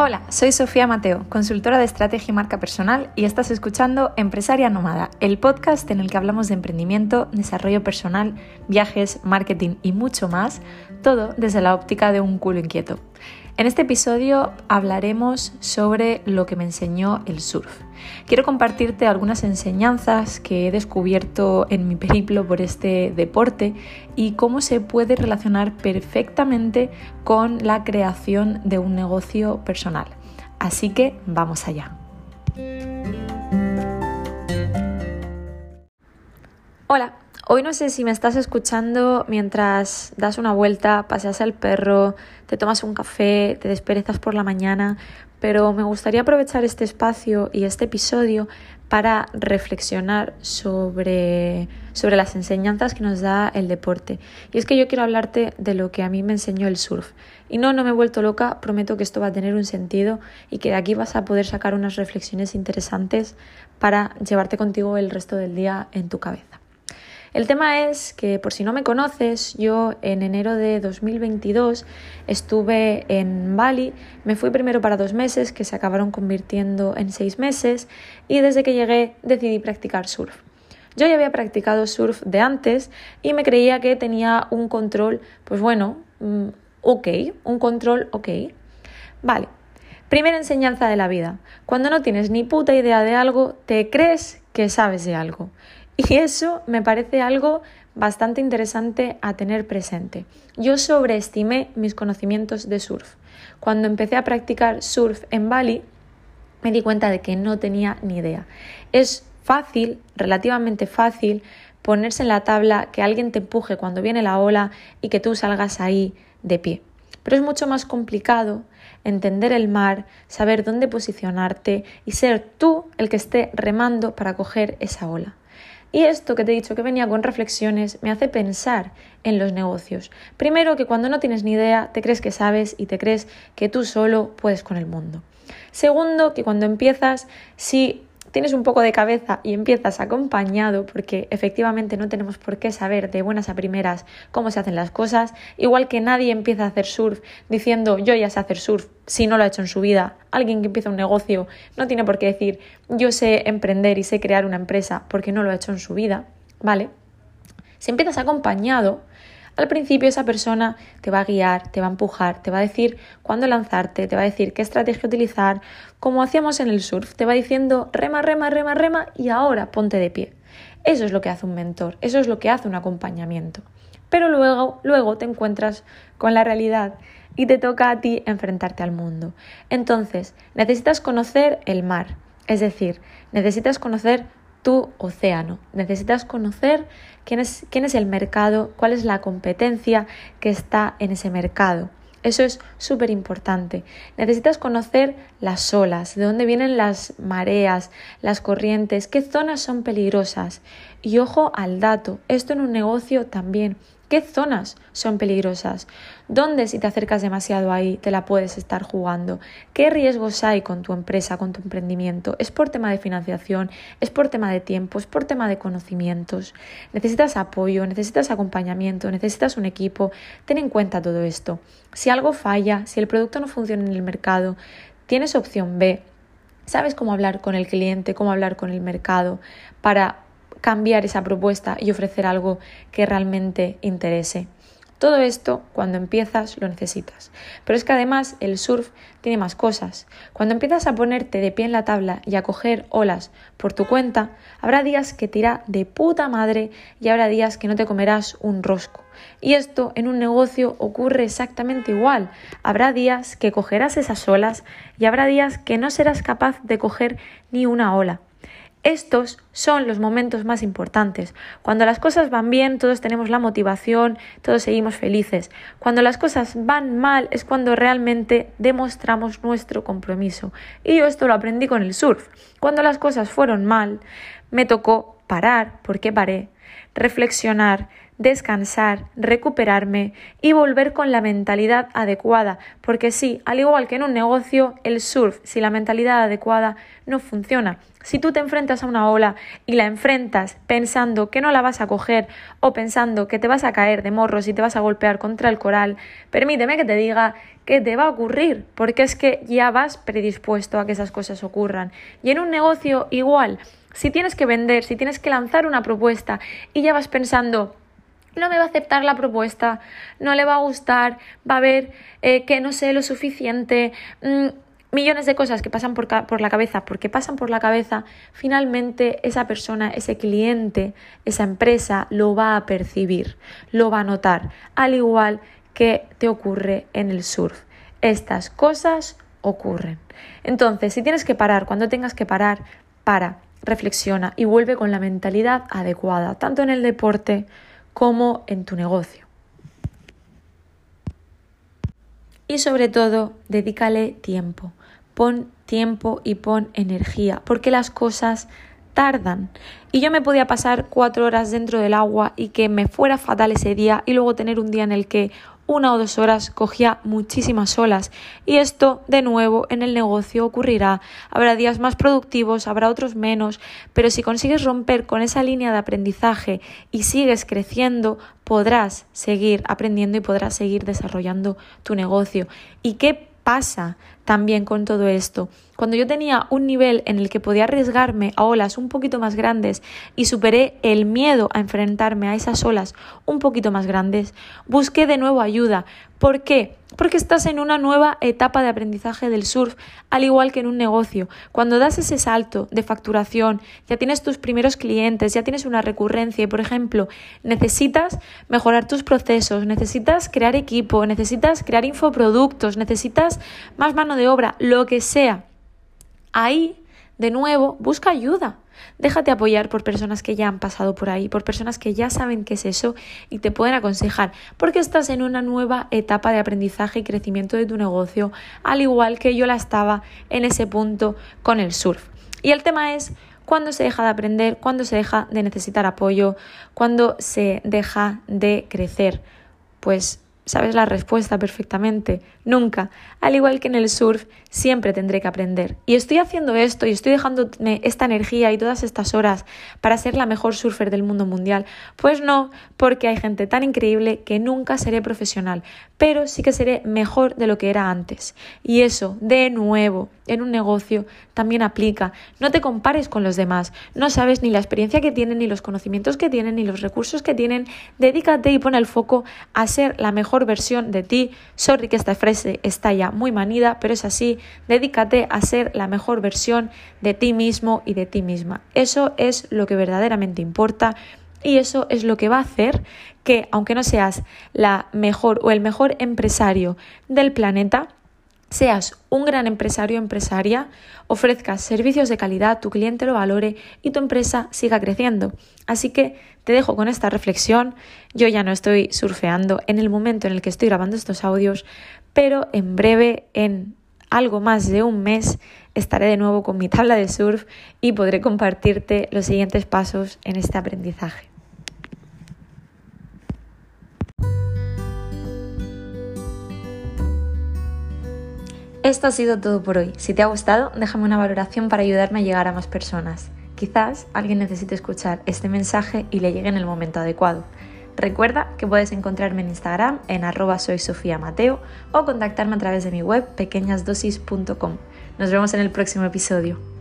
Hola, soy Sofía Mateo, consultora de estrategia y marca personal y estás escuchando Empresaria Nómada, el podcast en el que hablamos de emprendimiento, desarrollo personal, viajes, marketing y mucho más, todo desde la óptica de un culo inquieto. En este episodio hablaremos sobre lo que me enseñó el surf. Quiero compartirte algunas enseñanzas que he descubierto en mi periplo por este deporte y cómo se puede relacionar perfectamente con la creación de un negocio personal. Así que vamos allá. Hola, Hoy no sé si me estás escuchando mientras das una vuelta, paseas al perro, te tomas un café, te desperezas por la mañana, pero me gustaría aprovechar este espacio y este episodio para reflexionar sobre, sobre las enseñanzas que nos da el deporte. Y es que yo quiero hablarte de lo que a mí me enseñó el surf. Y no, no me he vuelto loca, prometo que esto va a tener un sentido y que de aquí vas a poder sacar unas reflexiones interesantes para llevarte contigo el resto del día en tu cabeza. El tema es que, por si no me conoces, yo en enero de 2022 estuve en Bali, me fui primero para dos meses, que se acabaron convirtiendo en seis meses, y desde que llegué decidí practicar surf. Yo ya había practicado surf de antes y me creía que tenía un control, pues bueno, mm, ok, un control ok. Vale, Primera enseñanza de la vida. Cuando no tienes ni puta idea de algo, te crees que sabes de algo. Y eso me parece algo bastante interesante a tener presente. Yo sobreestimé mis conocimientos de surf. Cuando empecé a practicar surf en Bali, me di cuenta de que no tenía ni idea. Es fácil, relativamente fácil, ponerse en la tabla, que alguien te empuje cuando viene la ola y que tú salgas ahí de pie. Pero es mucho más complicado entender el mar, saber dónde posicionarte y ser tú el que esté remando para coger esa ola. Y esto que te he dicho que venía con reflexiones me hace pensar en los negocios. Primero que cuando no tienes ni idea te crees que sabes y te crees que tú solo puedes con el mundo. Segundo que cuando empiezas, si tienes un poco de cabeza y empiezas acompañado, porque efectivamente no tenemos por qué saber de buenas a primeras cómo se hacen las cosas, igual que nadie empieza a hacer surf diciendo yo ya sé hacer surf si no lo ha hecho en su vida. Alguien que empieza un negocio no tiene por qué decir yo sé emprender y sé crear una empresa porque no lo ha hecho en su vida, ¿vale? Si empiezas acompañado, al principio esa persona te va a guiar, te va a empujar, te va a decir cuándo lanzarte, te va a decir qué estrategia utilizar, como hacíamos en el surf, te va diciendo rema, rema, rema, rema y ahora ponte de pie. Eso es lo que hace un mentor, eso es lo que hace un acompañamiento. Pero luego, luego te encuentras con la realidad y te toca a ti enfrentarte al mundo. Entonces, necesitas conocer el mar, es decir, necesitas conocer tu océano. Necesitas conocer quién es, quién es el mercado, cuál es la competencia que está en ese mercado. Eso es súper importante. Necesitas conocer las olas, de dónde vienen las mareas, las corrientes, qué zonas son peligrosas. Y ojo al dato, esto en un negocio también. ¿Qué zonas son peligrosas? ¿Dónde si te acercas demasiado ahí te la puedes estar jugando? ¿Qué riesgos hay con tu empresa, con tu emprendimiento? ¿Es por tema de financiación? ¿Es por tema de tiempo? ¿Es por tema de conocimientos? ¿Necesitas apoyo? ¿Necesitas acompañamiento? ¿Necesitas un equipo? Ten en cuenta todo esto. Si algo falla, si el producto no funciona en el mercado, tienes opción B. ¿Sabes cómo hablar con el cliente, cómo hablar con el mercado para cambiar esa propuesta y ofrecer algo que realmente interese. Todo esto, cuando empiezas, lo necesitas. Pero es que además el surf tiene más cosas. Cuando empiezas a ponerte de pie en la tabla y a coger olas por tu cuenta, habrá días que te de puta madre y habrá días que no te comerás un rosco. Y esto en un negocio ocurre exactamente igual. Habrá días que cogerás esas olas y habrá días que no serás capaz de coger ni una ola. Estos son los momentos más importantes. Cuando las cosas van bien, todos tenemos la motivación, todos seguimos felices. Cuando las cosas van mal es cuando realmente demostramos nuestro compromiso. Y yo esto lo aprendí con el surf. Cuando las cosas fueron mal, me tocó parar. ¿Por qué paré? Reflexionar, descansar, recuperarme y volver con la mentalidad adecuada. Porque sí, al igual que en un negocio, el surf, si la mentalidad adecuada no funciona. Si tú te enfrentas a una ola y la enfrentas pensando que no la vas a coger o pensando que te vas a caer de morros y te vas a golpear contra el coral, permíteme que te diga que te va a ocurrir, porque es que ya vas predispuesto a que esas cosas ocurran. Y en un negocio igual, si tienes que vender, si tienes que lanzar una propuesta y ya vas pensando, no me va a aceptar la propuesta, no le va a gustar, va a ver eh, que no sé lo suficiente, mm, millones de cosas que pasan por, por, la cabeza, porque pasan por la cabeza, finalmente esa persona, ese cliente, esa empresa lo va a percibir, lo va a notar, al igual que te ocurre en el surf. Estas cosas ocurren. Entonces, si tienes que parar, cuando tengas que parar, para, reflexiona y vuelve con la mentalidad adecuada, tanto en el deporte como en tu negocio. Y sobre todo, dedícale tiempo. Pon tiempo y pon energía, porque las cosas tardan. Y yo me podía pasar cuatro horas dentro del agua y que me fuera fatal ese día y luego tener un día en el que una o dos horas cogía muchísimas olas y esto de nuevo en el negocio ocurrirá. Habrá días más productivos, habrá otros menos, pero si consigues romper con esa línea de aprendizaje y sigues creciendo, podrás seguir aprendiendo y podrás seguir desarrollando tu negocio. ¿Y qué pasa también con todo esto? Cuando yo tenía un nivel en el que podía arriesgarme a olas un poquito más grandes y superé el miedo a enfrentarme a esas olas un poquito más grandes, busqué de nuevo ayuda. ¿Por qué? Porque estás en una nueva etapa de aprendizaje del surf, al igual que en un negocio. Cuando das ese salto de facturación, ya tienes tus primeros clientes, ya tienes una recurrencia y, por ejemplo, necesitas mejorar tus procesos, necesitas crear equipo, necesitas crear infoproductos, necesitas más mano de obra, lo que sea ahí, de nuevo, busca ayuda. Déjate apoyar por personas que ya han pasado por ahí, por personas que ya saben qué es eso y te pueden aconsejar, porque estás en una nueva etapa de aprendizaje y crecimiento de tu negocio, al igual que yo la estaba en ese punto con el surf. Y el tema es cuándo se deja de aprender, cuándo se deja de necesitar apoyo, cuándo se deja de crecer. Pues sabes la respuesta perfectamente. Nunca. Al igual que en el surf, siempre tendré que aprender. Y estoy haciendo esto y estoy dejándome esta energía y todas estas horas para ser la mejor surfer del mundo mundial. Pues no, porque hay gente tan increíble que nunca seré profesional, pero sí que seré mejor de lo que era antes. Y eso, de nuevo, en un negocio también aplica. No te compares con los demás. No sabes ni la experiencia que tienen, ni los conocimientos que tienen, ni los recursos que tienen. Dedícate y pon el foco a ser la versión de ti. Sorry que esta frase está ya muy manida, pero es así. Dedícate a ser la mejor versión de ti mismo y de ti misma. Eso es lo que verdaderamente importa. Y eso es lo que va a hacer que, aunque no seas la mejor o el mejor empresario del planeta, seas un gran empresario o empresaria, ofrezcas servicios de calidad, tu cliente lo valore y tu empresa siga creciendo. Así que te dejo con esta reflexión. Yo ya no estoy surfeando en el momento en el que estoy grabando estos audios, pero en breve, en algo más de un mes, estaré de nuevo con mi tabla de surf y podré compartirte los siguientes pasos en este aprendizaje. Esto ha sido todo por hoy. Si te ha gustado, déjame una valoración para ayudarme a llegar a más personas. Quizás alguien necesite escuchar este mensaje y le llegue en el momento adecuado. Recuerda que puedes encontrarme en Instagram en arroba o contactarme a través de mi web pequeñasdosis.com. Nos vemos en el próximo episodio.